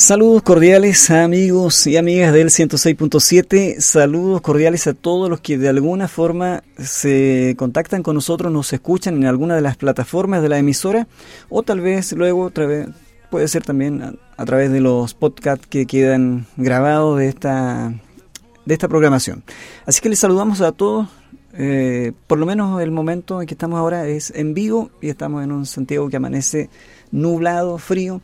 Saludos cordiales amigos y amigas del 106.7, saludos cordiales a todos los que de alguna forma se contactan con nosotros, nos escuchan en alguna de las plataformas de la emisora o tal vez luego otra vez puede ser también a, través de los podcasts que quedan grabados de esta, de esta programación. Así que les saludamos a todos, eh, por lo menos el momento en que estamos ahora es en vivo y estamos en un Santiago que amanece nublado, frío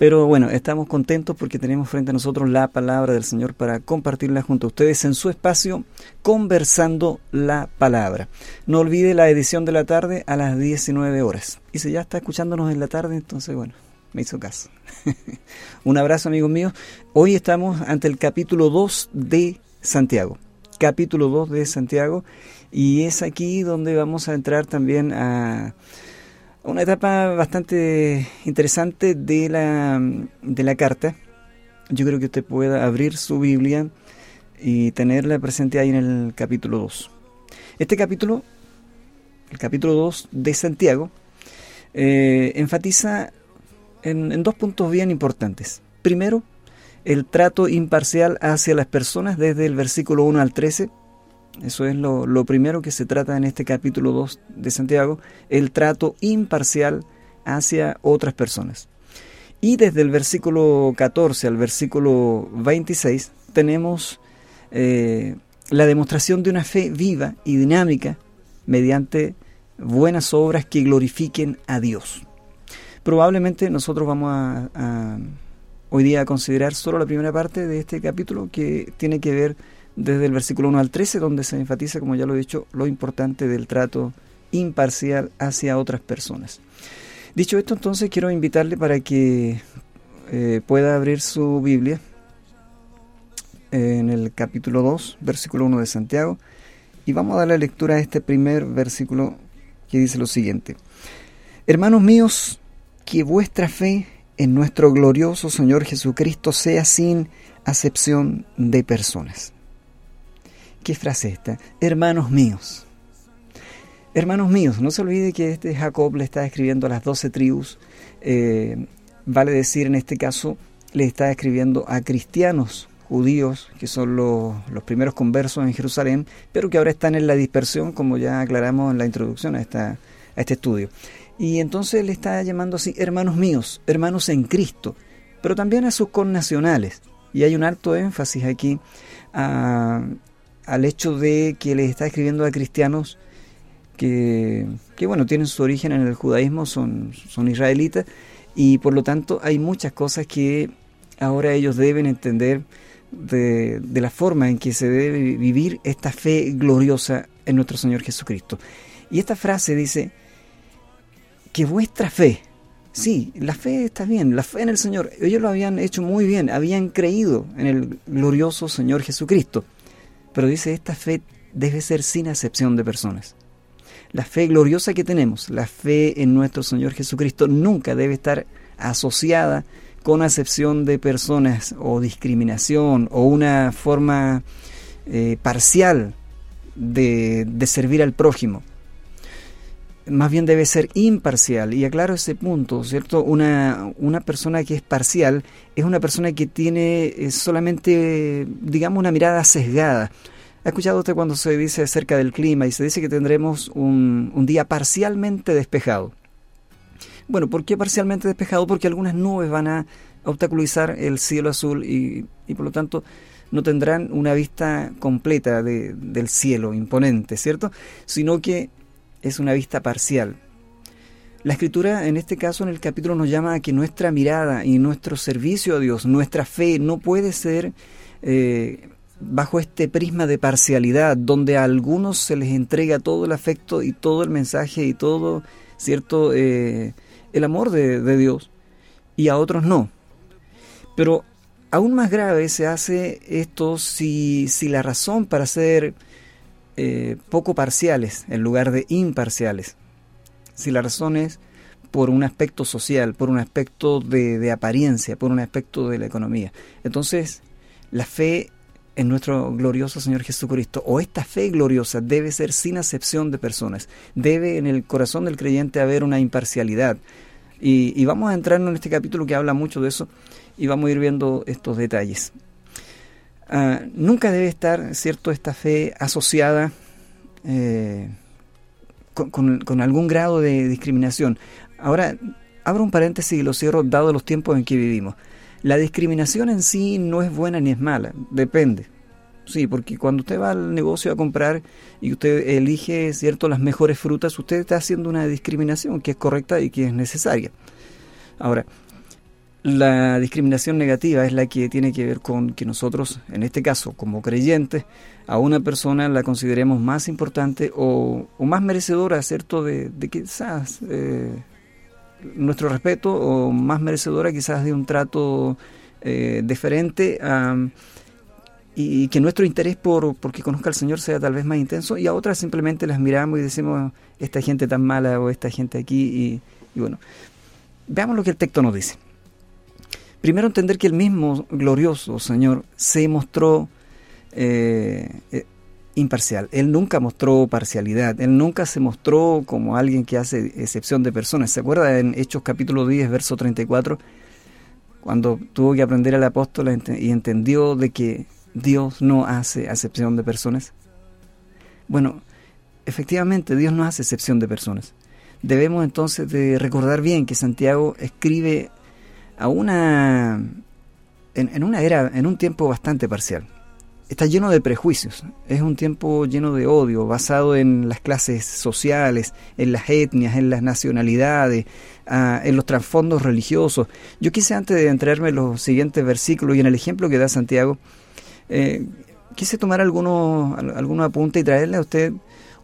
pero bueno, estamos contentos porque tenemos frente a nosotros la palabra del Señor para compartirla junto a ustedes en su espacio Conversando la Palabra. No olvide la edición de la tarde a las 19 horas. Y si ya está escuchándonos en la tarde, entonces bueno, me hizo caso. Un abrazo amigos míos. Hoy estamos ante el capítulo 2 de Santiago. Capítulo 2 de Santiago. Y es aquí donde vamos a entrar también a una etapa bastante interesante de la, de la carta. Yo creo que usted pueda abrir su Biblia y tenerla presente ahí en el capítulo 2. Este capítulo, el capítulo 2 de Santiago, eh, enfatiza en, en dos puntos bien importantes. Primero, el trato imparcial hacia las personas desde el versículo 1 al 13 eso es lo, primero que se trata en este capítulo 2 de Santiago, el trato imparcial hacia otras personas. Y desde el versículo 14 al versículo 26 tenemos eh, la demostración de una fe viva y dinámica mediante buenas obras que glorifiquen a Dios. Probablemente nosotros vamos a hoy día a considerar solo la primera parte de este capítulo que tiene que ver desde el versículo 1 al 13, donde se enfatiza, como ya lo he dicho, lo importante del trato imparcial hacia otras personas. Dicho esto, entonces quiero invitarle para que eh, pueda abrir su Biblia en el capítulo 2, versículo 1 de Santiago, y vamos a darle lectura a este primer versículo que dice lo siguiente. Hermanos míos, que vuestra fe en nuestro glorioso Señor Jesucristo sea sin acepción de personas. ¿Qué frase esta? Hermanos míos. Hermanos míos, no se olvide que este Jacob le está escribiendo a las doce tribus, eh, vale decir en este caso, le está escribiendo a cristianos judíos, que son los, primeros conversos en Jerusalén, pero que ahora están en la dispersión, como ya aclaramos en la introducción a, esta, a este estudio. Y entonces le está llamando así, hermanos míos, hermanos en Cristo, pero también a sus connacionales. Y hay un alto énfasis aquí a, al hecho de que les está escribiendo a cristianos que, bueno, tienen su origen en el judaísmo, son, son israelitas, y por lo tanto hay muchas cosas que ahora ellos deben entender de, de, la forma en que se debe vivir esta fe gloriosa en nuestro Señor Jesucristo. Y esta frase dice, que vuestra fe, sí, la fe está bien, la fe en el Señor, ellos lo habían hecho muy bien, habían creído en el glorioso Señor Jesucristo. Pero dice, esta fe debe ser sin acepción de personas. La fe gloriosa que tenemos, la fe en nuestro Señor Jesucristo, nunca debe estar asociada con acepción de personas o discriminación o una forma eh, parcial de, de servir al prójimo más bien debe ser imparcial. Y aclaro ese punto, ¿cierto? Una, una persona que es parcial es una persona que tiene eh, solamente, digamos, una mirada sesgada. ¿Ha escuchado usted cuando se dice acerca del clima y se dice que tendremos un, un día parcialmente despejado? Bueno, ¿por qué parcialmente despejado? Porque algunas nubes van a obstaculizar el cielo azul y, y por lo tanto no tendrán una vista completa de, del cielo imponente, ¿cierto? Sino que es una vista parcial. La escritura en este caso en el capítulo nos llama a que nuestra mirada y nuestro servicio a Dios, nuestra fe no puede ser eh, bajo este prisma de parcialidad donde a algunos se les entrega todo el afecto y todo el mensaje y todo, ¿cierto?, eh, el amor de, Dios y a otros no. Pero aún más grave se hace esto si, si la razón para ser eh, poco parciales en lugar de imparciales. Si la razón es por un aspecto social, por un aspecto de, apariencia, por un aspecto de la economía. Entonces, la fe en nuestro glorioso Señor Jesucristo, o esta fe gloriosa, debe ser sin acepción de personas. Debe en el corazón del creyente haber una imparcialidad. Y, vamos a entrar en este capítulo que habla mucho de eso y vamos a ir viendo estos detalles. Ah, nunca debe estar, ¿cierto?, esta fe asociada eh, con, algún grado de discriminación. Ahora, abro un paréntesis y lo cierro dado los tiempos en que vivimos. La discriminación en sí no es buena ni es mala, depende. Sí, porque cuando usted va al negocio a comprar y usted elige, cierto, las mejores frutas, usted está haciendo una discriminación que es correcta y que es necesaria. Ahora, la discriminación negativa es la que tiene que ver con que nosotros, en este caso, como creyentes, a una persona la consideremos más importante o, más merecedora, ¿cierto?, de, de quizás eh, nuestro respeto o más merecedora quizás de un trato eh, diferente y que nuestro interés por porque conozca al Señor sea tal vez más intenso y a otras simplemente las miramos y decimos esta gente tan mala o esta gente aquí y, bueno, veamos lo que el texto nos dice. Primero entender que el mismo glorioso Señor se mostró eh, eh, imparcial. Él nunca mostró parcialidad, él nunca se mostró como alguien que hace excepción de personas. ¿Se acuerda en Hechos capítulo 10, verso 34? Cuando tuvo que aprender al apóstol y entendió de que Dios no hace excepción de personas. Bueno, efectivamente Dios no hace excepción de personas. Debemos entonces de recordar bien que Santiago escribe a una en una era, en un tiempo bastante parcial está lleno de prejuicios. Es un tiempo lleno de odio, basado en las clases sociales, en las etnias, en las nacionalidades, ah, en los trasfondos religiosos. Yo quise antes de entrarme en los siguientes versículos y en el ejemplo que da Santiago, eh, quise tomar algunos, algunos apuntes y traerle a usted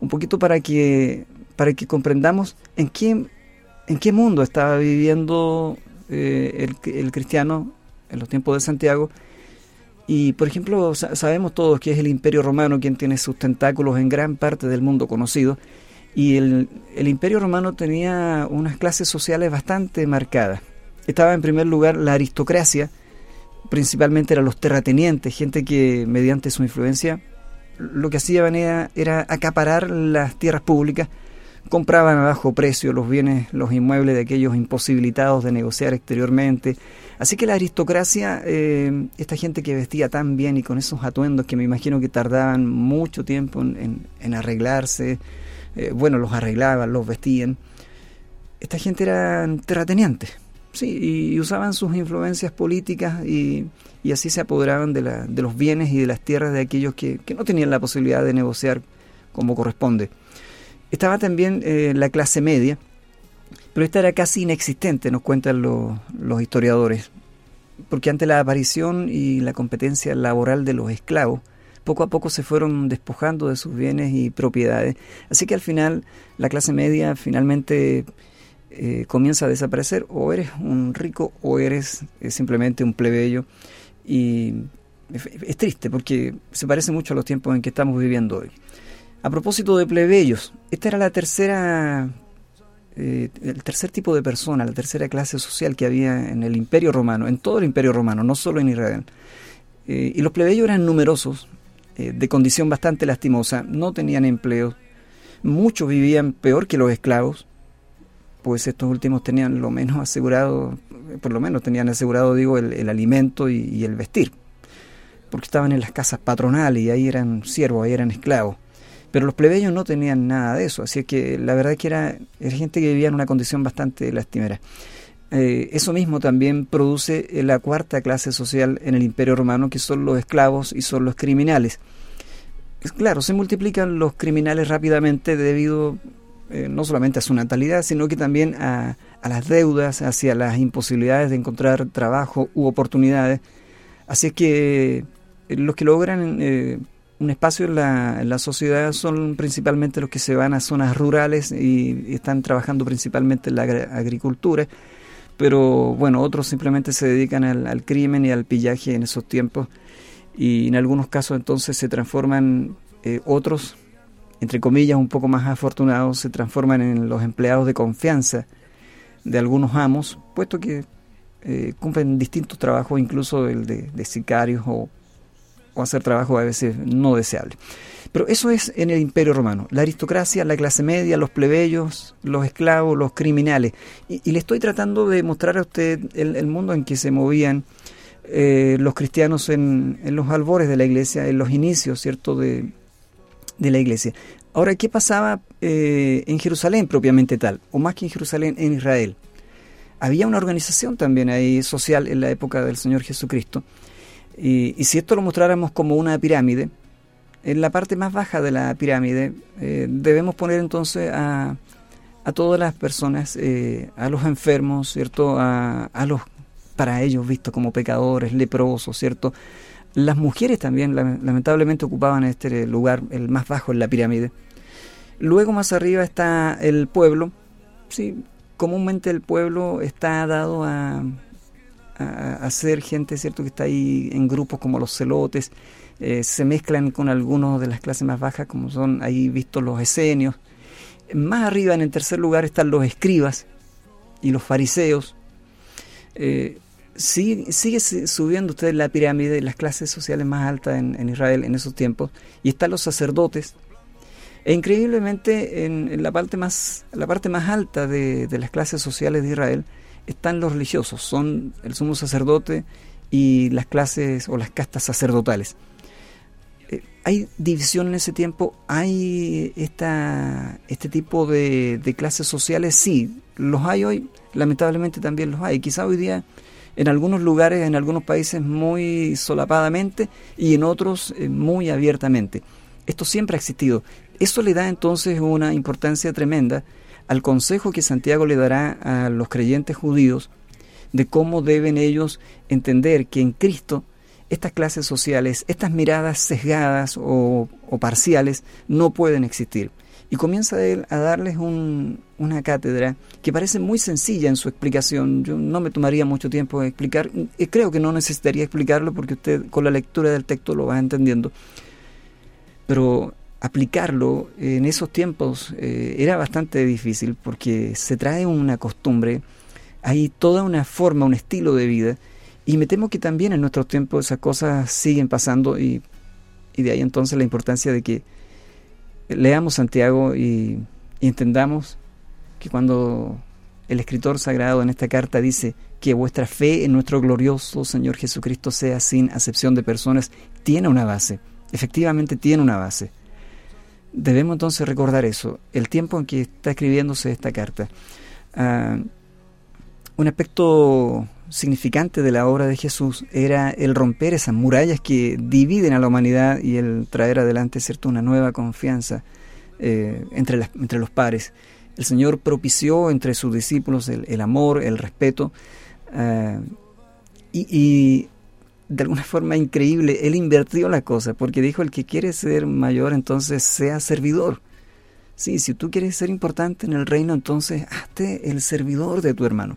un poquito para que, para que comprendamos en qué, en qué mundo estaba viviendo eh, el, cristiano en los tiempos de Santiago y, por ejemplo, sabemos todos que es el Imperio Romano quien tiene sus tentáculos en gran parte del mundo conocido. Y el, Imperio Romano tenía unas clases sociales bastante marcadas. Estaba en primer lugar la aristocracia, principalmente eran los terratenientes, gente que mediante su influencia lo que hacían era, era acaparar las tierras públicas compraban a bajo precio los bienes, los inmuebles de aquellos imposibilitados de negociar exteriormente. Así que la aristocracia, eh, esta gente que vestía tan bien y con esos atuendos que me imagino que tardaban mucho tiempo en, arreglarse, eh, bueno, los arreglaban, los vestían, esta gente eran terratenientes, sí, y usaban sus influencias políticas y, así se apoderaban de, de, los bienes y de las tierras de aquellos que, que no tenían la posibilidad de negociar como corresponde. Estaba también eh, la clase media, pero esta era casi inexistente, nos cuentan los historiadores, porque ante la aparición y la competencia laboral de los esclavos, poco a poco se fueron despojando de sus bienes y propiedades. Así que al final la clase media finalmente eh, comienza a desaparecer. O eres un rico o eres eh, simplemente un plebeyo. Y es triste porque se parece mucho a los tiempos en que estamos viviendo hoy. A propósito de plebeyos, esta era la tercera, eh, el tercer tipo de persona, la tercera clase social que había en el Imperio Romano, en todo el Imperio Romano, no solo en Israel. Eh, y los plebeyos eran numerosos, eh, de condición bastante lastimosa, no tenían empleo, muchos vivían peor que los esclavos, pues estos últimos tenían lo menos asegurado, por lo menos tenían asegurado, digo, el, alimento y, y el vestir, porque estaban en las casas patronales y ahí eran siervos, ahí eran esclavos. Pero los plebeyos no tenían nada de eso, así que la verdad que era, era gente que vivía en una condición bastante lastimera. Eh, eso mismo también produce la cuarta clase social en el Imperio Romano, que son los esclavos y son los criminales. claro, se multiplican los criminales rápidamente debido eh, no solamente a su natalidad, sino que también a, a, las deudas, hacia las imposibilidades de encontrar trabajo u oportunidades. Así es que eh, los que logran un espacio en la, en la, sociedad son principalmente los que se van a zonas rurales y, están trabajando principalmente en la agricultura, pero bueno, otros simplemente se dedican al, crimen y al pillaje en esos tiempos. Y en algunos casos entonces se transforman eh, otros, entre comillas, un poco más afortunados, se transforman en los empleados de confianza de algunos amos, puesto que eh, cumplen distintos trabajos, incluso el de, de sicarios o o hacer trabajo a veces no deseable. Pero eso es en el Imperio Romano, la aristocracia, la clase media, los plebeyos, los esclavos, los criminales. Y, le estoy tratando de mostrar a usted el, mundo en que se movían eh, los cristianos en, los albores de la iglesia, en los inicios, ¿cierto?, de, la iglesia. Ahora, ¿qué pasaba eh, en Jerusalén propiamente tal? O más que en Jerusalén, en Israel. Había una organización también ahí social en la época del Señor Jesucristo. Y, y si esto lo mostráramos como una pirámide, en la parte más baja de la pirámide eh, debemos poner entonces a, a todas las personas, eh, a los enfermos, ¿cierto? A, a, los, para ellos vistos como pecadores, leprosos, ¿cierto? Las mujeres también lamentablemente ocupaban este lugar, el más bajo en la pirámide. Luego más arriba está el pueblo. Sí, comúnmente el pueblo está dado a, a, ser gente, ¿cierto? Que está ahí en grupos como los celotes, eh, se mezclan con algunos de las clases más bajas, como son ahí vistos los esenios. Más arriba, en el tercer lugar, están los escribas y los fariseos. Eh, sigue, subiendo usted la pirámide, las clases sociales más altas en, Israel en esos tiempos, y están los sacerdotes. E increíblemente, en, la, parte más, la parte más alta de, de las clases sociales de Israel están los religiosos, son el sumo sacerdote y las clases o las castas sacerdotales hay división en ese tiempo, hay esta, este tipo de, clases sociales, sí, los hay hoy, lamentablemente también los hay. Quizá hoy día en algunos lugares, en algunos países muy solapadamente y en otros eh, muy abiertamente. Esto siempre ha existido. Eso le da entonces una importancia tremenda al consejo que Santiago le dará a los creyentes judíos de cómo deben ellos entender que en Cristo estas clases sociales, estas miradas sesgadas o, parciales no pueden existir. Y comienza él a darles una cátedra que parece muy sencilla en su explicación. Yo no me tomaría mucho tiempo explicar, y creo que no necesitaría explicarlo porque usted con la lectura del texto lo va entendiendo. Pero aplicarlo en esos tiempos eh, era bastante difícil porque se trae una costumbre, hay toda una forma, un estilo de vida y me temo que también en nuestros tiempos esas cosas siguen pasando y, de ahí entonces la importancia de que leamos Santiago y, entendamos que cuando el escritor sagrado en esta carta dice que vuestra fe en nuestro glorioso Señor Jesucristo sea sin acepción de personas, tiene una base, efectivamente tiene una base. Debemos entonces recordar eso, el tiempo en que está escribiéndose esta carta. Ah, un aspecto significante de la obra de Jesús era el romper esas murallas que dividen a la humanidad y el traer adelante cierto una nueva confianza eh, entre, entre los pares. El Señor propició entre sus discípulos el, amor, el respeto eh, y, de alguna forma increíble, Él invirtió la cosa porque dijo el que quiere ser mayor entonces sea servidor. Sí, si tú quieres ser importante en el reino, entonces hazte el servidor de tu hermano.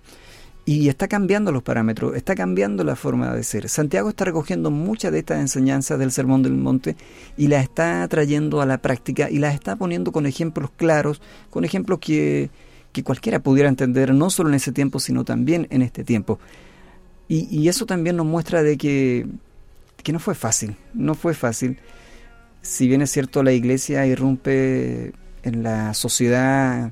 Y está cambiando los parámetros, está cambiando la forma de ser. Santiago está recogiendo muchas de estas enseñanzas del Sermón del Monte y las está trayendo a la práctica y las está poniendo con ejemplos claros, con ejemplos que, cualquiera pudiera entender, no solo en ese tiempo, sino también en este tiempo. Y, eso también nos muestra de que, que no fue fácil, no fue fácil. Si bien es cierto, la iglesia irrumpe en la sociedad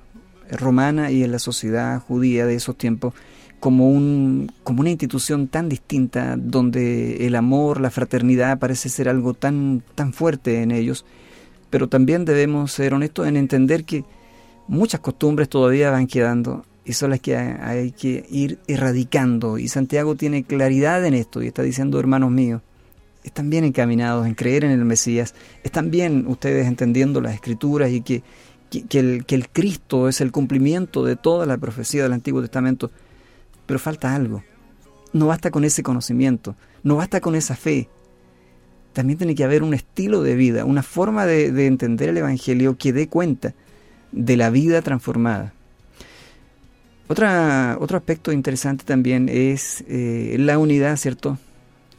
romana y en la sociedad judía de esos tiempos, como, un, como una institución tan distinta donde el amor, la fraternidad parece ser algo tan, tan fuerte en ellos, pero también debemos ser honestos en entender que muchas costumbres todavía van quedando y son las que hay que ir erradicando. Y Santiago tiene claridad en esto y está diciendo, hermanos míos, están bien encaminados en creer en el Mesías, están bien ustedes entendiendo las escrituras y que, que, el, que el Cristo es el cumplimiento de toda la profecía del Antiguo Testamento pero falta algo. No basta con ese conocimiento, no basta con esa fe. También tiene que haber un estilo de vida, una forma de, entender el Evangelio que dé cuenta de la vida transformada. Otra, otro aspecto interesante también es eh, la unidad, ¿cierto?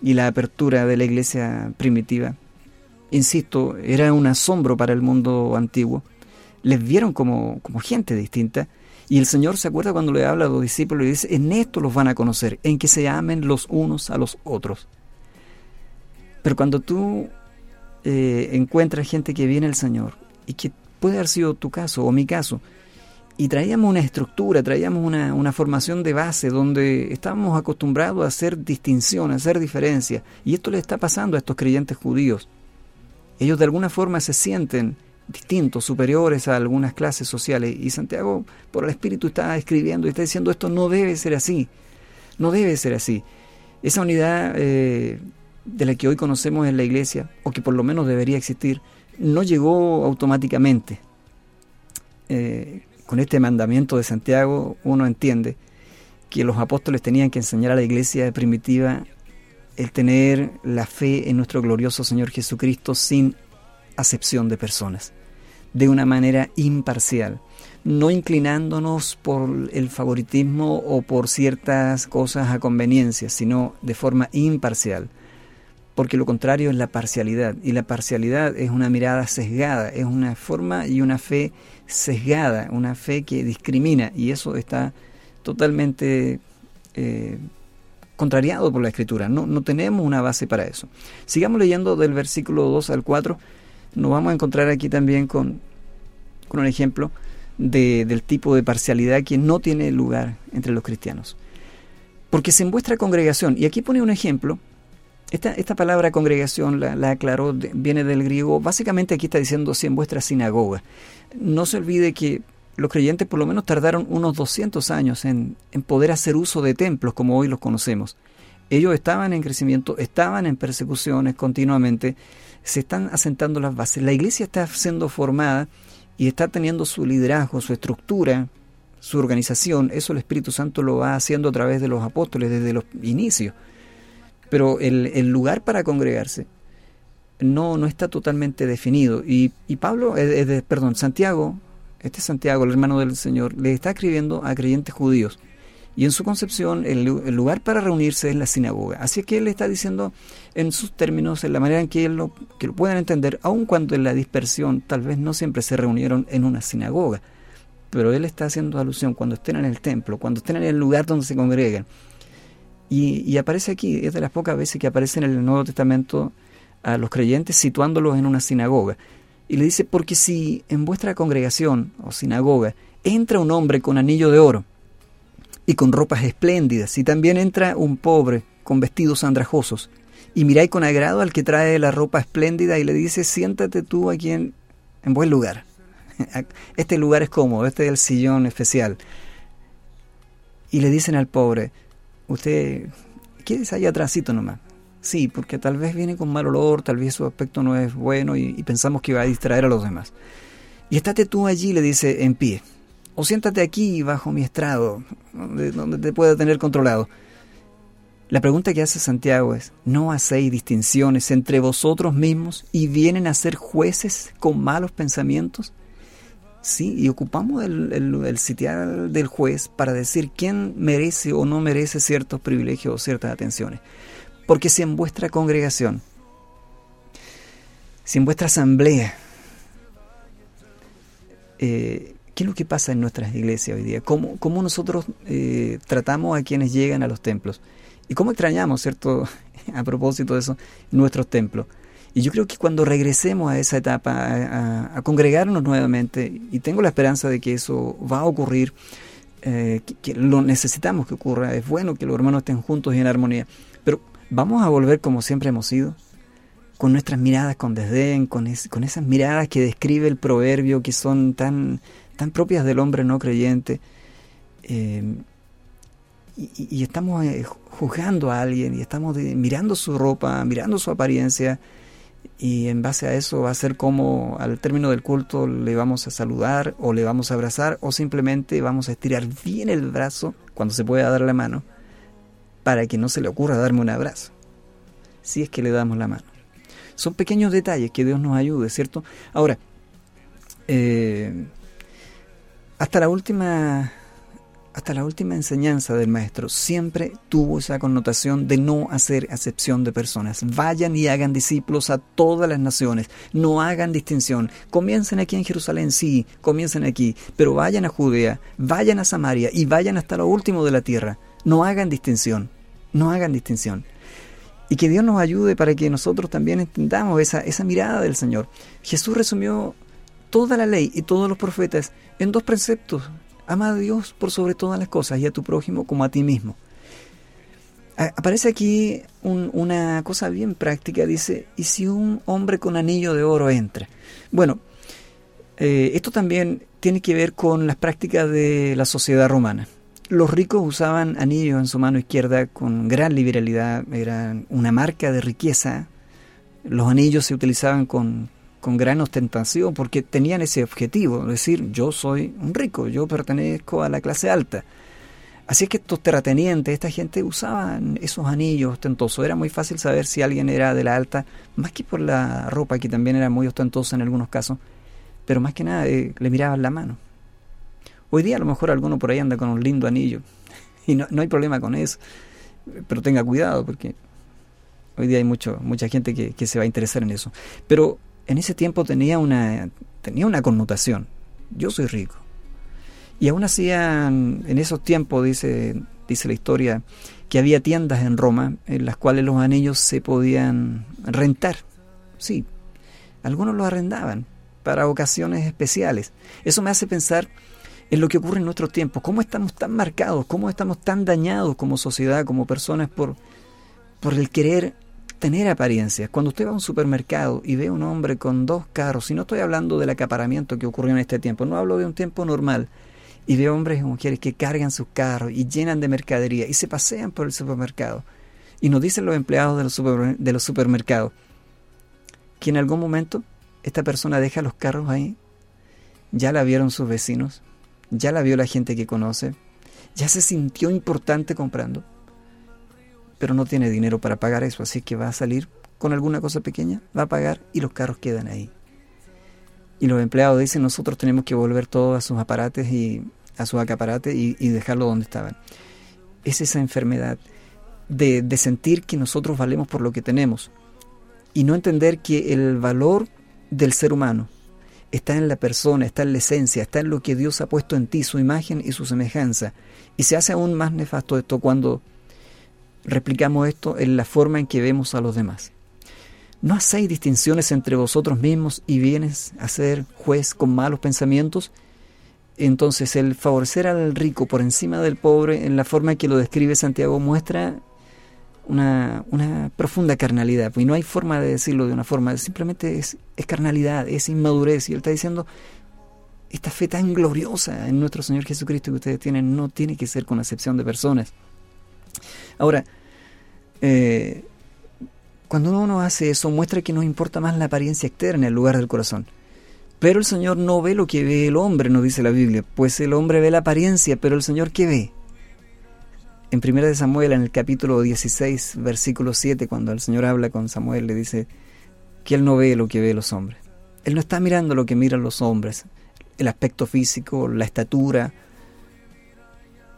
Y la apertura de la iglesia primitiva. Insisto, era un asombro para el mundo antiguo. Les vieron como, como gente distinta, y el Señor se acuerda cuando le habla a los discípulos y dice, en esto los van a conocer, en que se amen los unos a los otros. Pero cuando tú eh, encuentras gente que viene al Señor, y que puede haber sido tu caso o mi caso, y traíamos una estructura, traíamos una, una, formación de base donde estábamos acostumbrados a hacer distinción, a hacer diferencia. Y esto le está pasando a estos creyentes judíos. Ellos de alguna forma se sienten distintos, superiores a algunas clases sociales. Y Santiago, por el Espíritu, está escribiendo y está diciendo esto no debe ser así. No debe ser así. Esa unidad eh, de la que hoy conocemos en la iglesia, o que por lo menos debería existir, no llegó automáticamente. Eh, con este mandamiento de Santiago uno entiende que los apóstoles tenían que enseñar a la iglesia primitiva el tener la fe en nuestro glorioso Señor Jesucristo sin acepción de personas, de una manera imparcial, no inclinándonos por el favoritismo o por ciertas cosas a conveniencia, sino de forma imparcial, porque lo contrario es la parcialidad, y la parcialidad es una mirada sesgada, es una forma y una fe sesgada, una fe que discrimina, y eso está totalmente eh, contrariado por la escritura, no, no tenemos una base para eso. Sigamos leyendo del versículo 2 al 4, nos vamos a encontrar aquí también con, con un ejemplo de, del tipo de parcialidad que no tiene lugar entre los cristianos. Porque se en vuestra congregación, y aquí pone un ejemplo, esta, esta palabra congregación la, aclaró, viene del griego, básicamente aquí está diciendo si en vuestra sinagoga. No se olvide que los creyentes por lo menos tardaron unos 200 años en poder hacer uso de templos como hoy los conocemos. Ellos estaban en crecimiento, estaban en persecuciones continuamente, se están asentando las bases. La iglesia está siendo formada y está teniendo su liderazgo, su estructura, su organización. Eso el Espíritu Santo lo va haciendo a través de los apóstoles desde los inicios. Pero el, lugar para congregarse no, no está totalmente definido. Y, Pablo, eh, perdón, Santiago, este Santiago, el hermano del Señor, le está escribiendo a creyentes judíos. Y en su concepción, el, lugar para reunirse es la sinagoga. Así que él le está diciendo en sus términos, en la manera en que, lo, que lo puedan entender, aun cuando en la dispersión tal vez no siempre se reunieron en una sinagoga. Pero él está haciendo alusión cuando estén en el templo, cuando estén en el lugar donde se congregan, y, aparece aquí, es de las pocas veces que aparece en el Nuevo Testamento a los creyentes situándolos en una sinagoga. Y le dice, porque si en vuestra congregación o sinagoga entra un hombre con anillo de oro y con ropas espléndidas, y también entra un pobre con vestidos andrajosos, y miráis con agrado al que trae la ropa espléndida y le dice, siéntate tú aquí en, en buen lugar. Este lugar es cómodo, este es el sillón especial. Y le dicen al pobre, usted quédese ahí atrásito nomás. Sí, porque tal vez viene con mal olor, tal vez su aspecto no es bueno y, pensamos que va a distraer a los demás. Y estate tú allí, le dice, en pie. O siéntate aquí bajo mi estrado, donde, donde te pueda tener controlado. La pregunta que hace Santiago es, ¿no hacéis distinciones entre vosotros mismos y vienen a ser jueces con malos pensamientos? Sí, y ocupamos el, el, sitial del juez para decir quién merece o no merece ciertos privilegios o ciertas atenciones. Porque si en vuestra congregación, si en vuestra asamblea, eh, ¿qué es lo que pasa en nuestras iglesias hoy día? ¿Cómo, cómo nosotros eh, tratamos a quienes llegan a los templos? ¿Y cómo extrañamos, cierto, a propósito de eso, nuestros templos? Y yo creo que cuando regresemos a esa etapa, a, congregarnos nuevamente, y tengo la esperanza de que eso va a ocurrir, eh, que, lo necesitamos que ocurra, es bueno que los hermanos estén juntos y en armonía, pero vamos a volver como siempre hemos sido, con nuestras miradas con desdén, con, con esas miradas que describe el proverbio, que son tan, tan propias del hombre no creyente. Eh, y, estamos eh, juzgando a alguien y estamos mirando su ropa, mirando su apariencia, y en base a eso va a ser como al término del culto le vamos a saludar o le vamos a abrazar o simplemente vamos a estirar bien el brazo cuando se pueda dar la mano para que no se le ocurra darme un abrazo, si es que le damos la mano. Son pequeños detalles que Dios nos ayude, ¿cierto? Ahora, eh, hasta la última hasta la última enseñanza del maestro siempre tuvo esa connotación de no hacer acepción de personas. Vayan y hagan discípulos a todas las naciones, no hagan distinción. Comiencen aquí en Jerusalén, sí, comiencen aquí, pero vayan a Judea, vayan a Samaria y vayan hasta lo último de la tierra. No hagan distinción, no hagan distinción. Y que Dios nos ayude para que nosotros también entendamos esa, esa mirada del Señor. Jesús resumió toda la ley y todos los profetas en dos preceptos. Ama a Dios por sobre todas las cosas y a tu prójimo como a ti mismo. Aparece aquí una cosa bien práctica, dice, ¿y si un hombre con anillo de oro entra? Bueno, eh, esto también tiene que ver con las prácticas de la sociedad romana. Los ricos usaban anillos en su mano izquierda con gran liberalidad, eran una marca de riqueza. Los anillos se utilizaban con, con gran ostentación porque tenían ese objetivo, decir, yo soy un rico, yo pertenezco a la clase alta. Así es que estos terratenientes, esta gente usaban esos anillos ostentosos. Era muy fácil saber si alguien era de la alta, más que por la ropa, que también era muy ostentosa en algunos casos, pero más que nada eh, le miraban la mano. Hoy día a lo mejor alguno por ahí anda con un lindo anillo y no, hay problema con eso, pero tenga cuidado porque hoy día hay mucho, mucha gente que, que se va a interesar en eso. Pero en ese tiempo tenía una, tenía una connotación. Yo soy rico y aún hacían, en esos tiempos, dice, dice la historia, que había tiendas en Roma en las cuales los anillos se podían rentar. Sí, algunos los arrendaban para ocasiones especiales. Eso me hace pensar en lo que ocurre en nuestros tiempos, cómo estamos tan marcados, cómo estamos tan dañados como sociedad, como personas por, por el querer tener apariencias. Cuando usted va a un supermercado y ve a un hombre con dos carros, y no estoy hablando del acaparamiento que ocurrió en este tiempo, no hablo de un tiempo normal, y de hombres y mujeres que cargan sus carros y llenan de mercadería y se pasean por el supermercado. Y nos dicen los empleados de los, de los supermercados que en algún momento esta persona deja los carros ahí, ya la vieron sus vecinos, ya la vio la gente que conoce, ya se sintió importante comprando, pero no tiene dinero para pagar eso, así que va a salir con alguna cosa pequeña, va a pagar y los carros quedan ahí. Y los empleados dicen, nosotros tenemos que volver todos a sus aparatos y a su acaparate y, dejarlo donde estaban. Es esa enfermedad de, de sentir que nosotros valemos por lo que tenemos y no entender que el valor del ser humano está en la persona, está en la esencia, está en lo que Dios ha puesto en ti, su imagen y su semejanza. Y se hace aún más nefasto esto cuando replicamos esto en la forma en que vemos a los demás. ¿No hacéis distinciones entre vosotros mismos y vienes a ser juez con malos pensamientos? Entonces el favorecer al rico por encima del pobre, en la forma que lo describe Santiago, muestra una, profunda carnalidad. Y no hay forma de decirlo de una forma, simplemente es, es carnalidad, es inmadurez. Y él está diciendo, esta fe tan gloriosa en nuestro Señor Jesucristo que ustedes tienen no tiene que ser con acepción de personas. Ahora, eh, cuando uno hace eso, muestra que nos importa más la apariencia externa en lugar del corazón. Pero el Señor no ve lo que ve el hombre, nos dice la Biblia, pues el hombre ve la apariencia, pero el Señor ¿qué ve? En 1 Samuel, en el capítulo 16, versículo 7, cuando el Señor habla con Samuel, le dice que Él no ve lo que ve los hombres. Él no está mirando lo que miran los hombres, el aspecto físico, la estatura.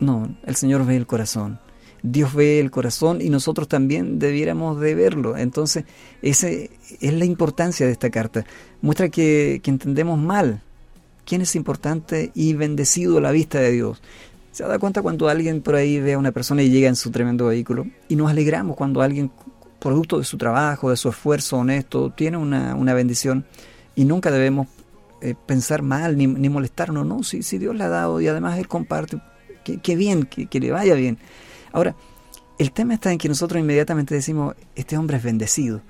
No, el Señor ve el corazón. Dios ve el corazón y nosotros también debiéramos de verlo. Entonces, esa es la importancia de esta carta. Muestra que, entendemos mal quién es importante y bendecido a la vista de Dios. ¿Se da cuenta cuando alguien por ahí ve a una persona y llega en su tremendo vehículo? Y nos alegramos cuando alguien, producto de su trabajo, de su esfuerzo honesto, tiene una, bendición y nunca debemos eh, pensar mal ni, ni molestarnos. No, si, si Dios le ha dado y además Él comparte, qué bien, que, que le vaya bien. Ahora, el tema está en que nosotros inmediatamente decimos, este hombre es bendecido.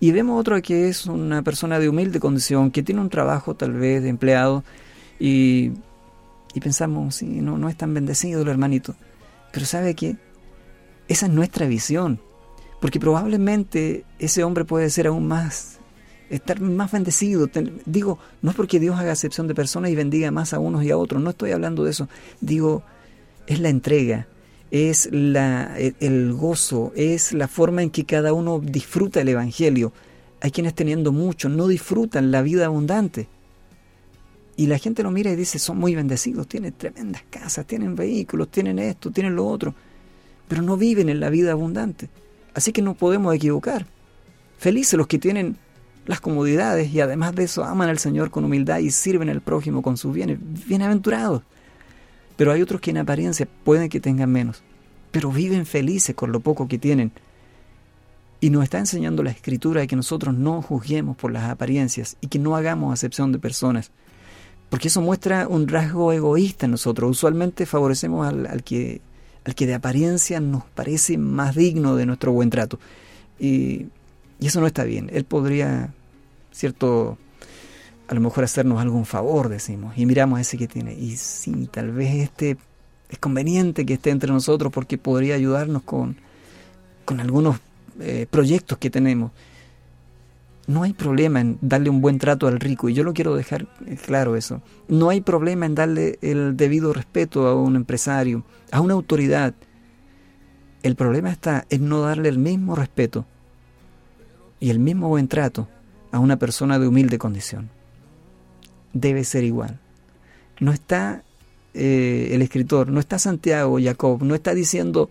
Y vemos otro que es una persona de humilde condición, que tiene un trabajo tal vez de empleado, y, y pensamos, sí, no, no es tan bendecido el hermanito. Pero ¿sabe qué? Esa es nuestra visión. Porque probablemente ese hombre puede ser aún más, estar más bendecido. Digo, no es porque Dios haga excepción de personas y bendiga más a unos y a otros, no estoy hablando de eso. Digo, es la entrega, es la, el gozo, es la forma en que cada uno disfruta el Evangelio. Hay quienes teniendo mucho no disfrutan la vida abundante. Y la gente lo mira y dice, son muy bendecidos, tienen tremendas casas, tienen vehículos, tienen esto, tienen lo otro, pero no viven en la vida abundante. Así que no podemos equivocar. Felices los que tienen las comodidades y además de eso aman al Señor con humildad y sirven al prójimo con sus bienes. Bienaventurados. Pero hay otros que en apariencia pueden que tengan menos, pero viven felices con lo poco que tienen. Y nos está enseñando la escritura de que nosotros no juzguemos por las apariencias y que no hagamos acepción de personas. Porque eso muestra un rasgo egoísta en nosotros. Usualmente favorecemos al, que, al que de apariencia nos parece más digno de nuestro buen trato. Y, y eso no está bien. Él podría, cierto, a lo mejor hacernos algún favor, decimos, y miramos a ese que tiene. Y sí, tal vez este es conveniente que esté entre nosotros porque podría ayudarnos con, con algunos eh, proyectos que tenemos. No hay problema en darle un buen trato al rico, y yo lo quiero dejar claro eso. No hay problema en darle el debido respeto a un empresario, a una autoridad. El problema está en no darle el mismo respeto y el mismo buen trato a una persona de humilde condición debe ser igual. No está eh, el escritor, no está Santiago, Jacob, no está diciendo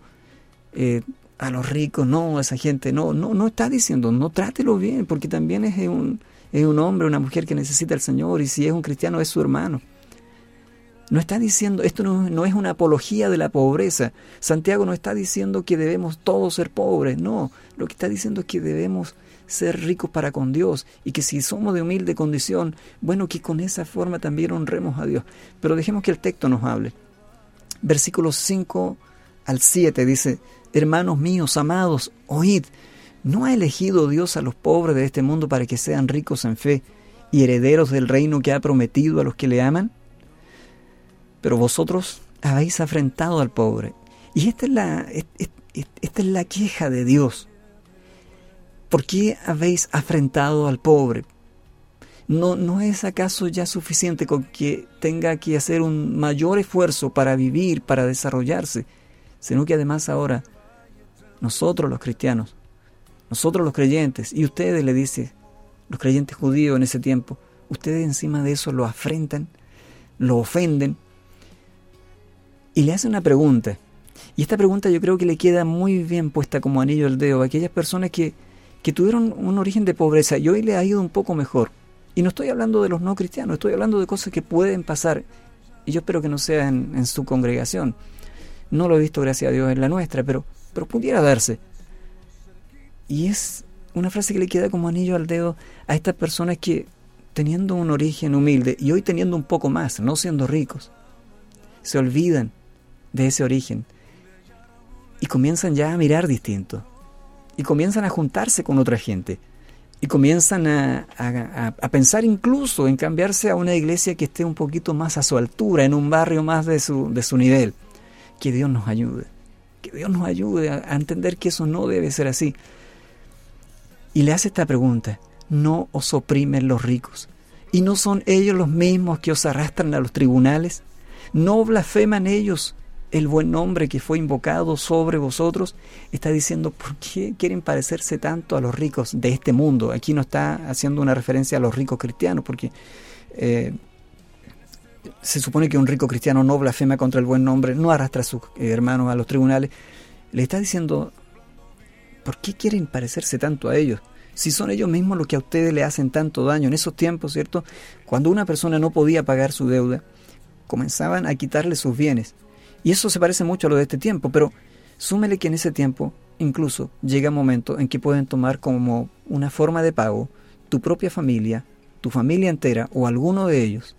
eh, a los ricos, no, a esa gente, no, no, no está diciendo, no trátelo bien, porque también es un, es un hombre, una mujer que necesita al Señor, y si es un cristiano es su hermano. No está diciendo, esto no, no, es una apología de la pobreza. Santiago no está diciendo que debemos todos ser pobres, no. Lo que está diciendo es que debemos ser ricos para con Dios y que si somos de humilde condición, bueno, que con esa forma también honremos a Dios. Pero dejemos que el texto nos hable. Versículos 5 al 7 dice, hermanos míos, amados, oíd, ¿no ha elegido Dios a los pobres de este mundo para que sean ricos en fe y herederos del reino que ha prometido a los que le aman? Pero vosotros habéis afrentado al pobre. Y esta es la, esta es la queja de Dios. ¿Por qué habéis afrentado al pobre? ¿No, ¿No es acaso ya suficiente con que tenga que hacer un mayor esfuerzo para vivir, para desarrollarse? Sino que además ahora nosotros los cristianos, nosotros los creyentes, y ustedes le dice, los creyentes judíos en ese tiempo, ustedes encima de eso lo afrentan, lo ofenden, y le hacen una pregunta. Y esta pregunta yo creo que le queda muy bien puesta como anillo al dedo a aquellas personas que que tuvieron un origen de pobreza y hoy le ha ido un poco mejor. Y no estoy hablando de los no cristianos, estoy hablando de cosas que pueden pasar. Y yo espero que no sea en, su congregación. No lo he visto, gracias a Dios, en la nuestra, pero, pero pudiera darse. Y es una frase que le queda como anillo al dedo a estas personas que, teniendo un origen humilde y hoy teniendo un poco más, no siendo ricos, se olvidan de ese origen y comienzan ya a mirar distinto y comienzan a juntarse con otra gente y comienzan a, pensar incluso en cambiarse a una iglesia que esté un poquito más a su altura, en un barrio más de su, de su nivel. Que Dios nos ayude, que Dios nos ayude a, a entender que eso no debe ser así. Y le hace esta pregunta, ¿no os oprimen los ricos? ¿Y no son ellos los mismos que os arrastran a los tribunales? ¿No blasfeman ellos el buen nombre que fue invocado sobre vosotros, está diciendo, ¿por qué quieren parecerse tanto a los ricos de este mundo? Aquí no está haciendo una referencia a los ricos cristianos, porque eh, se supone que un rico cristiano no blasfema contra el buen nombre, no arrastra a sus hermanos a los tribunales. Le está diciendo, ¿por qué quieren parecerse tanto a ellos? Si son ellos mismos los que a ustedes le hacen tanto daño. En esos tiempos, ¿cierto? Cuando una persona no podía pagar su deuda, comenzaban a quitarle sus bienes y eso se parece mucho a lo de este tiempo, pero súmele que en ese tiempo incluso llega un momento en que pueden tomar como una forma de pago tu propia familia, tu familia entera o alguno de ellos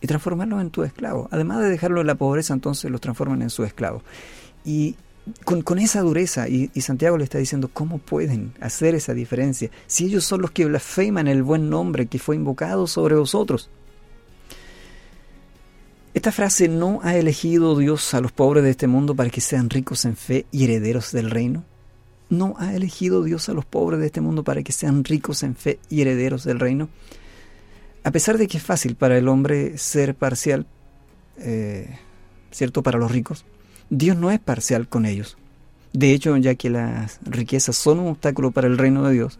y transformarlos en tu esclavo. Además de dejarlo en la pobreza, entonces los transforman en su esclavo. Y con, esa dureza, y, y, Santiago le está diciendo, ¿cómo pueden hacer esa diferencia si ellos son los que blasfeman el buen nombre que fue invocado sobre vosotros? Esta frase no ha elegido Dios a los pobres de este mundo para que sean ricos en fe y herederos del reino. No ha elegido Dios a los pobres de este mundo para que sean ricos en fe y herederos del reino. A pesar de que es fácil para el hombre ser parcial, eh, ¿cierto? Para los ricos, Dios no es parcial con ellos. De hecho, ya que las riquezas son un obstáculo para el reino de Dios,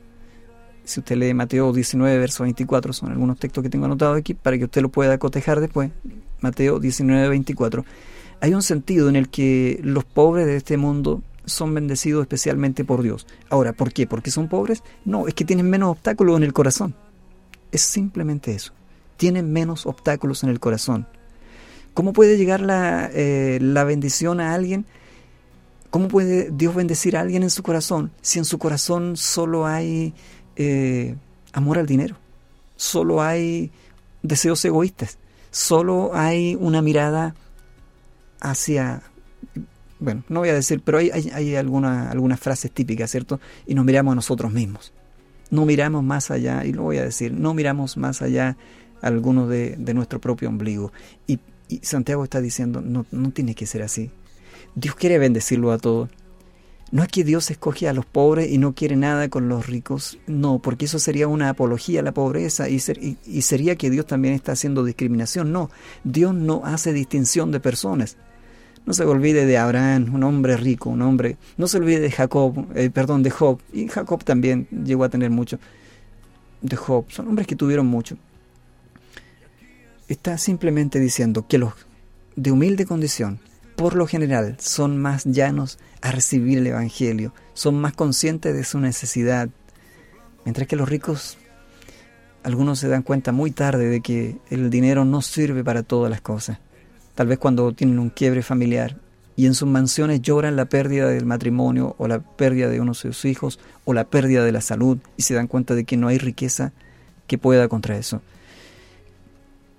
si usted lee Mateo 19, verso 24, son algunos textos que tengo anotados aquí para que usted lo pueda cotejar después. Mateo 19, 24. Hay un sentido en el que los pobres de este mundo son bendecidos especialmente por Dios. Ahora, ¿por qué? ¿Porque son pobres? No, es que tienen menos obstáculos en el corazón. Es simplemente eso. Tienen menos obstáculos en el corazón. ¿Cómo puede llegar la, eh, la bendición a alguien? ¿Cómo puede Dios bendecir a alguien en su corazón si en su corazón solo hay eh, amor al dinero? Solo hay deseos egoístas. Solo hay una mirada hacia... Bueno, no voy a decir, pero hay, hay, algunas frases típicas, ¿cierto? Y nos miramos a nosotros mismos. No miramos más allá, y lo voy a decir, no miramos más allá algunos de, de nuestro propio ombligo. Y, y Santiago está diciendo, no, no tiene que ser así. Dios quiere bendecirlo a todos. No es que Dios escoge a los pobres y no quiere nada con los ricos, no, porque eso sería una apología a la pobreza y, sería que Dios también está haciendo discriminación. No, Dios no hace distinción de personas. No se olvide de Abraham, un hombre rico, un hombre. No se olvide de Jacob, eh, perdón, de Job. Y Jacob también llegó a tener mucho. De Job, son hombres que tuvieron mucho. Está simplemente diciendo que los de humilde condición por lo general son más llanos a recibir el Evangelio, son más conscientes de su necesidad, mientras que los ricos, algunos se dan cuenta muy tarde de que el dinero no sirve para todas las cosas, tal vez cuando tienen un quiebre familiar y en sus mansiones lloran la pérdida del matrimonio o la pérdida de uno de sus hijos o la pérdida de la salud y se dan cuenta de que no hay riqueza que pueda contra eso.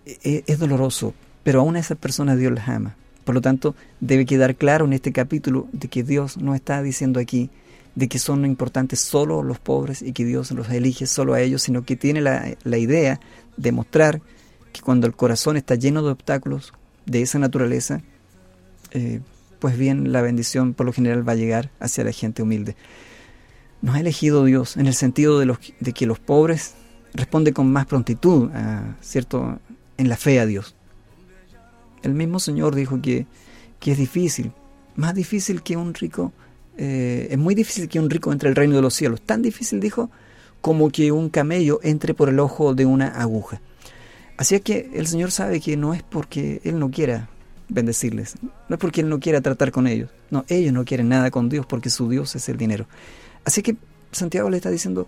E-, e-, es doloroso, pero aún a esas personas Dios las ama. Por lo tanto, debe quedar claro en este capítulo de que Dios no está diciendo aquí de que son importantes solo los pobres y que Dios los elige solo a ellos, sino que tiene la, idea de mostrar que cuando el corazón está lleno de obstáculos de esa naturaleza, eh, pues bien, la bendición por lo general va a llegar hacia la gente humilde. Nos ha elegido Dios en el sentido de, los, de que los pobres responden con más prontitud, ¿cierto?, en la fe a Dios. El mismo Señor dijo que, que es difícil, más difícil que un rico, eh, es muy difícil que un rico entre al reino de los cielos. Tan difícil, dijo, como que un camello entre por el ojo de una aguja. Así es que el Señor sabe que no es porque Él no quiera bendecirles, no es porque Él no quiera tratar con ellos, no, ellos no quieren nada con Dios porque su Dios es el dinero. Así que Santiago le está diciendo,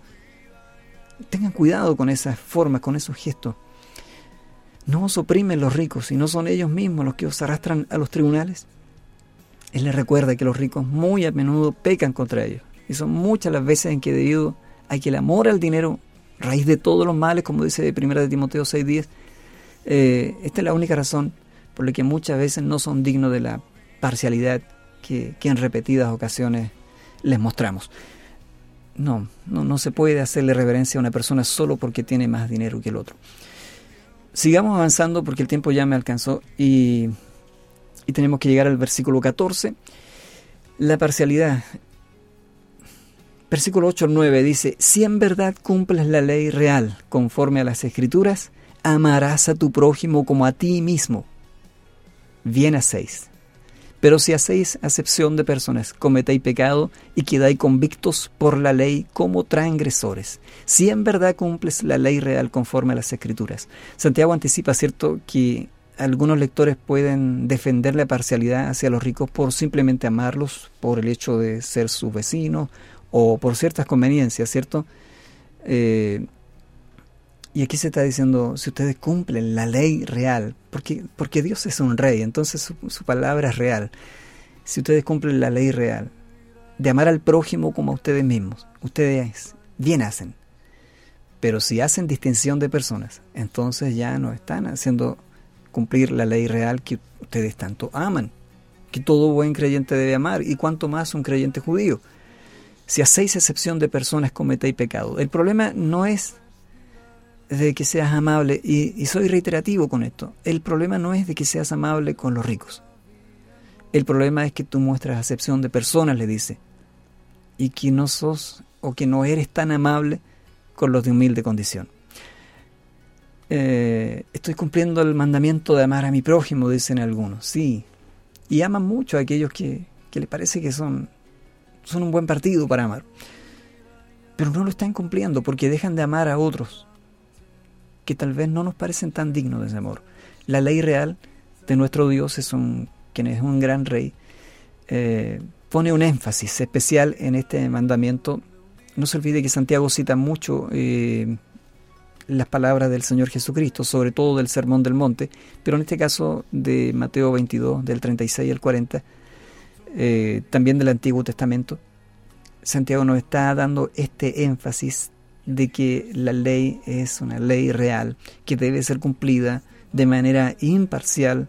tengan cuidado con esas formas, con esos gestos. No os oprimen los ricos y no son ellos mismos los que os arrastran a los tribunales. Él les recuerda que los ricos muy a menudo pecan contra ellos. Y son muchas las veces en que debido a que el amor al dinero, raíz de todos los males, como dice 1 de Timoteo 6.10, eh, esta es la única razón por la que muchas veces no son dignos de la parcialidad que, que en repetidas ocasiones les mostramos. No, no, no se puede hacerle reverencia a una persona solo porque tiene más dinero que el otro sigamos avanzando porque el tiempo ya me alcanzó y, tenemos que llegar al versículo 14. La parcialidad. Versículo 8 al 9 dice, si en verdad cumples la ley real conforme a las escrituras, amarás a tu prójimo como a ti mismo. Bien hacéis. Pero si hacéis acepción de personas, cometéis pecado y quedáis convictos por la ley como transgresores. Si en verdad cumples la ley real conforme a las escrituras. Santiago anticipa, ¿cierto?, que algunos lectores pueden defender la parcialidad hacia los ricos por simplemente amarlos, por el hecho de ser sus vecinos o por ciertas conveniencias, ¿cierto? Eh, y aquí se está diciendo, si ustedes cumplen la ley real, porque, porque Dios es un rey, entonces su, palabra es real. Si ustedes cumplen la ley real, de amar al prójimo como a ustedes mismos, ustedes bien hacen. Pero si hacen distinción de personas, entonces ya no están haciendo cumplir la ley real que ustedes tanto aman, que todo buen creyente debe amar, y cuanto más un creyente judío. Si hacéis excepción de personas, cometéis pecado. El problema no es de que seas amable, y, soy reiterativo con esto, el problema no es de que seas amable con los ricos. El problema es que tú muestras acepción de personas, le dice, y que no sos o que no eres tan amable con los de humilde condición. Eh, estoy cumpliendo el mandamiento de amar a mi prójimo, dicen algunos, sí, y aman mucho a aquellos que, que les parece que son, son un buen partido para amar, pero no lo están cumpliendo porque dejan de amar a otros que tal vez no nos parecen tan dignos de ese amor. La ley real de nuestro Dios, es un, quien es un gran rey, eh, pone un énfasis especial en este mandamiento. No se olvide que Santiago cita mucho eh, las palabras del Señor Jesucristo, sobre todo del Sermón del Monte, pero en este caso de Mateo 22, del 36 al 40, eh, también del Antiguo Testamento. Santiago nos está dando este énfasis de que la ley es una ley real, que debe ser cumplida de manera imparcial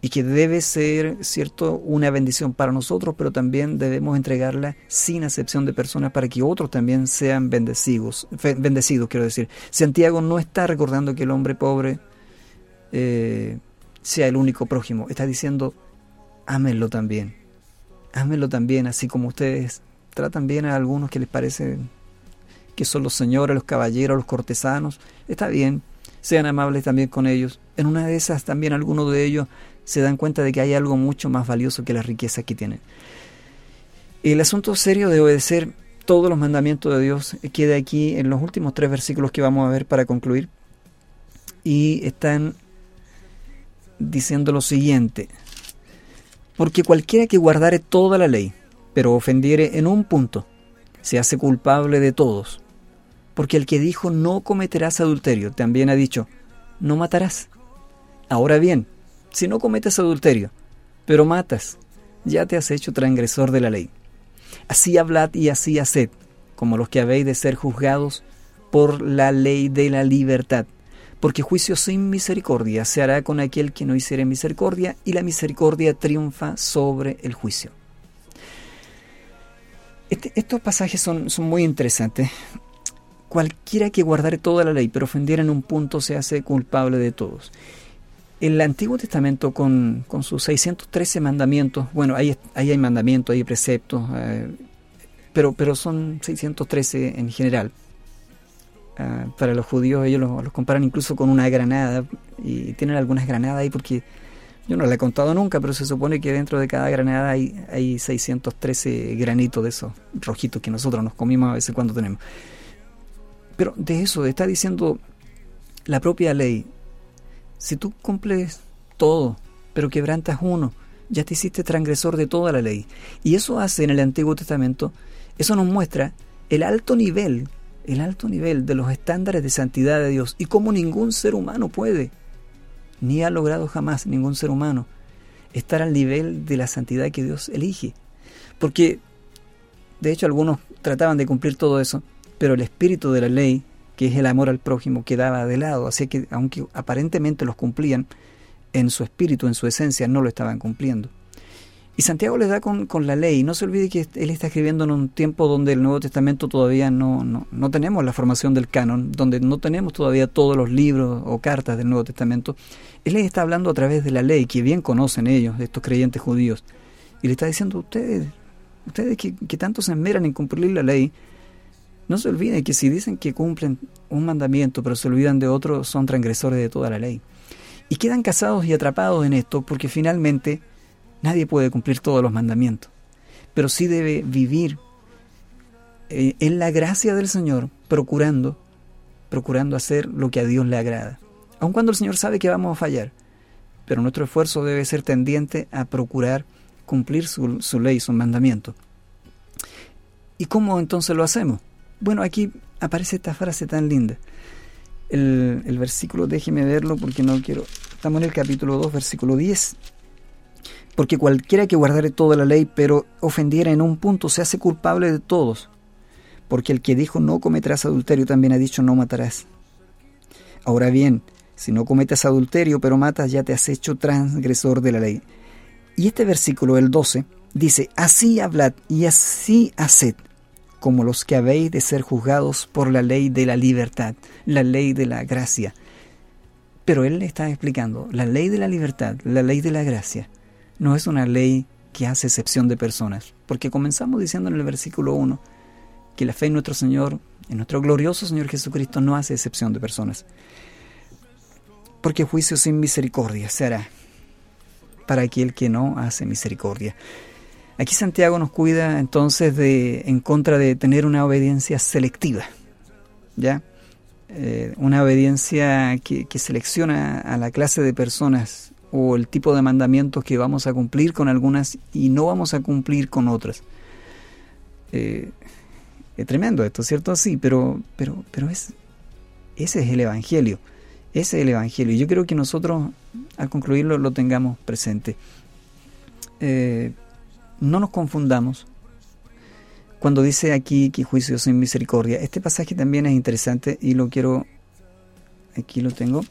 y que debe ser, cierto, una bendición para nosotros, pero también debemos entregarla sin acepción de personas para que otros también sean bendecidos, bendecidos, quiero decir. Santiago no está recordando que el hombre pobre eh, sea el único prójimo, está diciendo, ámenlo también, ámenlo también, así como ustedes tratan bien a algunos que les parece que son los señores, los caballeros, los cortesanos, está bien, sean amables también con ellos. En una de esas también algunos de ellos se dan cuenta de que hay algo mucho más valioso que la riqueza que tienen. El asunto serio de obedecer todos los mandamientos de Dios queda aquí en los últimos tres versículos que vamos a ver para concluir. Y están diciendo lo siguiente. Porque cualquiera que guardare toda la ley, pero ofendiere en un punto, se hace culpable de todos. Porque el que dijo no cometerás adulterio, también ha dicho, no matarás. Ahora bien, si no cometes adulterio, pero matas, ya te has hecho transgresor de la ley. Así hablad y así haced, como los que habéis de ser juzgados por la ley de la libertad. Porque juicio sin misericordia se hará con aquel que no hiciere misericordia, y la misericordia triunfa sobre el juicio. Este, estos pasajes son, son muy interesantes. Cualquiera que guardare toda la ley, pero ofendiera en un punto, se hace culpable de todos. El Antiguo Testamento con, sus 613 mandamientos, bueno, ahí hay mandamientos, hay preceptos, eh, pero, pero son 613 en general. Ah, para los judíos ellos los, comparan incluso con una granada y tienen algunas granadas ahí porque yo no la he contado nunca, pero se supone que dentro de cada granada hay, hay 613 granitos de esos rojitos que nosotros nos comimos a veces cuando tenemos. Pero de eso está diciendo la propia ley, si tú cumples todo, pero quebrantas uno, ya te hiciste transgresor de toda la ley. Y eso hace en el Antiguo Testamento, eso nos muestra el alto nivel, el alto nivel de los estándares de santidad de Dios y cómo ningún ser humano puede, ni ha logrado jamás ningún ser humano, estar al nivel de la santidad que Dios elige. Porque, de hecho, algunos trataban de cumplir todo eso, pero el espíritu de la ley que es el amor al prójimo, quedaba de lado. Así que, aunque aparentemente los cumplían, en su espíritu, en su esencia, no lo estaban cumpliendo. Y Santiago les da con, la ley. No se olvide que él está escribiendo en un tiempo donde el Nuevo Testamento todavía no, no, no tenemos la formación del canon, donde no tenemos todavía todos los libros o cartas del Nuevo Testamento. Él les está hablando a través de la ley, que bien conocen ellos, estos creyentes judíos. Y le está diciendo, ustedes, ustedes que, que tanto se enmeran en cumplir la ley, no se olviden que si dicen que cumplen un mandamiento pero se olvidan de otro, son transgresores de toda la ley. Y quedan casados y atrapados en esto porque finalmente nadie puede cumplir todos los mandamientos. Pero sí debe vivir eh, en la gracia del Señor, procurando, procurando hacer lo que a Dios le agrada. Aun cuando el Señor sabe que vamos a fallar. Pero nuestro esfuerzo debe ser tendiente a procurar cumplir su, su ley, su mandamiento. ¿Y cómo entonces lo hacemos? Bueno, aquí aparece esta frase tan linda. El, versículo, déjeme verlo porque no quiero. Estamos en el capítulo 2, versículo 10. Porque cualquiera que guardare toda la ley, pero ofendiera en un punto, se hace culpable de todos. Porque el que dijo no cometerás adulterio también ha dicho no matarás. Ahora bien, si no cometes adulterio, pero matas, ya te has hecho transgresor de la ley. Y este versículo, el 12, dice, así hablad y así haced, como los que habéis de ser juzgados por la ley de la libertad, la ley de la gracia. Pero él le está explicando, la ley de la libertad, la ley de la gracia, no es una ley que hace excepción de personas, porque comenzamos diciendo en el versículo 1 que la fe en nuestro Señor, en nuestro glorioso Señor Jesucristo, no hace excepción de personas. Porque juicio sin misericordia se hará para aquel que no hace misericordia. Aquí Santiago nos cuida entonces de en contra de tener una obediencia selectiva, ¿ya? Eh, una obediencia que, selecciona a la clase de personas o el tipo de mandamientos que vamos a cumplir con algunas y no vamos a cumplir con otras. Eh, es tremendo esto, ¿cierto? Sí, pero, pero, pero es, ese es el Evangelio. Ese es el Evangelio. Y yo creo que nosotros, al concluirlo, lo tengamos presente. Eh, no nos confundamos cuando dice aquí que juicio sin misericordia. Este pasaje también es interesante y lo quiero, aquí lo tengo,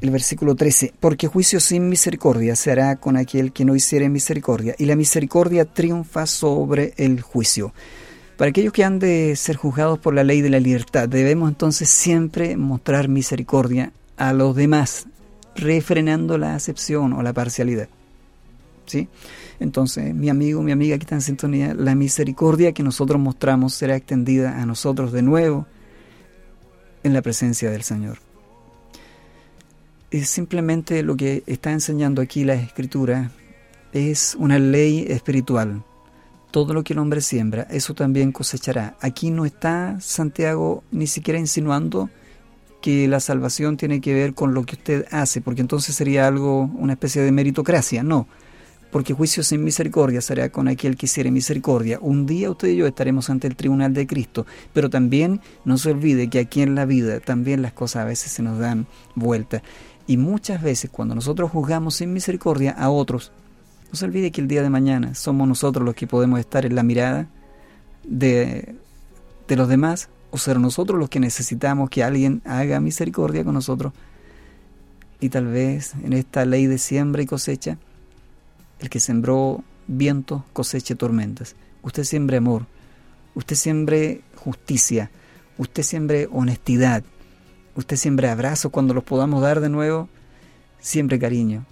el versículo 13, porque juicio sin misericordia se hará con aquel que no hiciere misericordia, y la misericordia triunfa sobre el juicio. Para aquellos que han de ser juzgados por la ley de la libertad, debemos entonces siempre mostrar misericordia a los demás, refrenando la acepción o la parcialidad. ¿Sí? Entonces, mi amigo, mi amiga que está en sintonía, la misericordia que nosotros mostramos será extendida a nosotros de nuevo en la presencia del Señor. Es simplemente lo que está enseñando aquí la Escritura, es una ley espiritual. Todo lo que el hombre siembra, eso también cosechará. Aquí no está Santiago ni siquiera insinuando que la salvación tiene que ver con lo que usted hace, porque entonces sería algo, una especie de meritocracia. No, porque juicio sin misericordia será con aquel que hiciere misericordia. Un día usted y yo estaremos ante el tribunal de Cristo, pero también no se olvide que aquí en la vida también las cosas a veces se nos dan vuelta. Y muchas veces cuando nosotros juzgamos sin misericordia a otros, no se olvide que el día de mañana somos nosotros los que podemos estar en la mirada de, de los demás o ser nosotros los que necesitamos que alguien haga misericordia con nosotros. Y tal vez en esta ley de siembra y cosecha, el que sembró viento coseche tormentas. Usted siembre amor, usted siembre justicia, usted siembre honestidad, usted siembre abrazos cuando los podamos dar de nuevo, siempre cariño,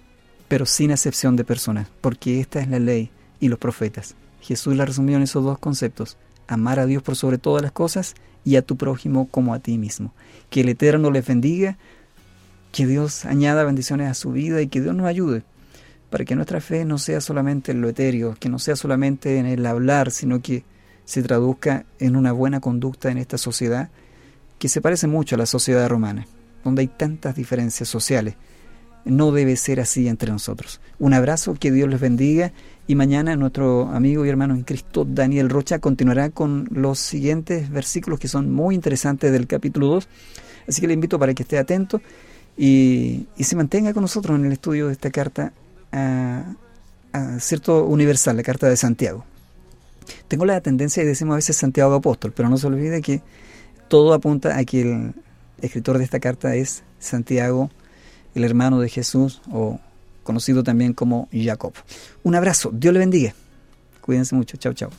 pero sin excepción de personas, porque esta es la ley y los profetas. Jesús la resumió en esos dos conceptos, amar a Dios por sobre todas las cosas y a tu prójimo como a ti mismo. Que el Eterno les bendiga, que Dios añada bendiciones a su vida y que Dios nos ayude para que nuestra fe no sea solamente en lo etéreo, que no sea solamente en el hablar, sino que se traduzca en una buena conducta en esta sociedad que se parece mucho a la sociedad romana, donde hay tantas diferencias sociales. No debe ser así entre nosotros. Un abrazo, que Dios les bendiga y mañana nuestro amigo y hermano en Cristo Daniel Rocha continuará con los siguientes versículos que son muy interesantes del capítulo 2. Así que le invito para que esté atento y, y se mantenga con nosotros en el estudio de esta carta a, cierto universal, la carta de Santiago. Tengo la tendencia y decimos a veces Santiago Apóstol, pero no se olvide que todo apunta a que el escritor de esta carta es Santiago, el hermano de Jesús, o conocido también como Jacob. Un abrazo, Dios le bendiga. Cuídense mucho, chao, chao.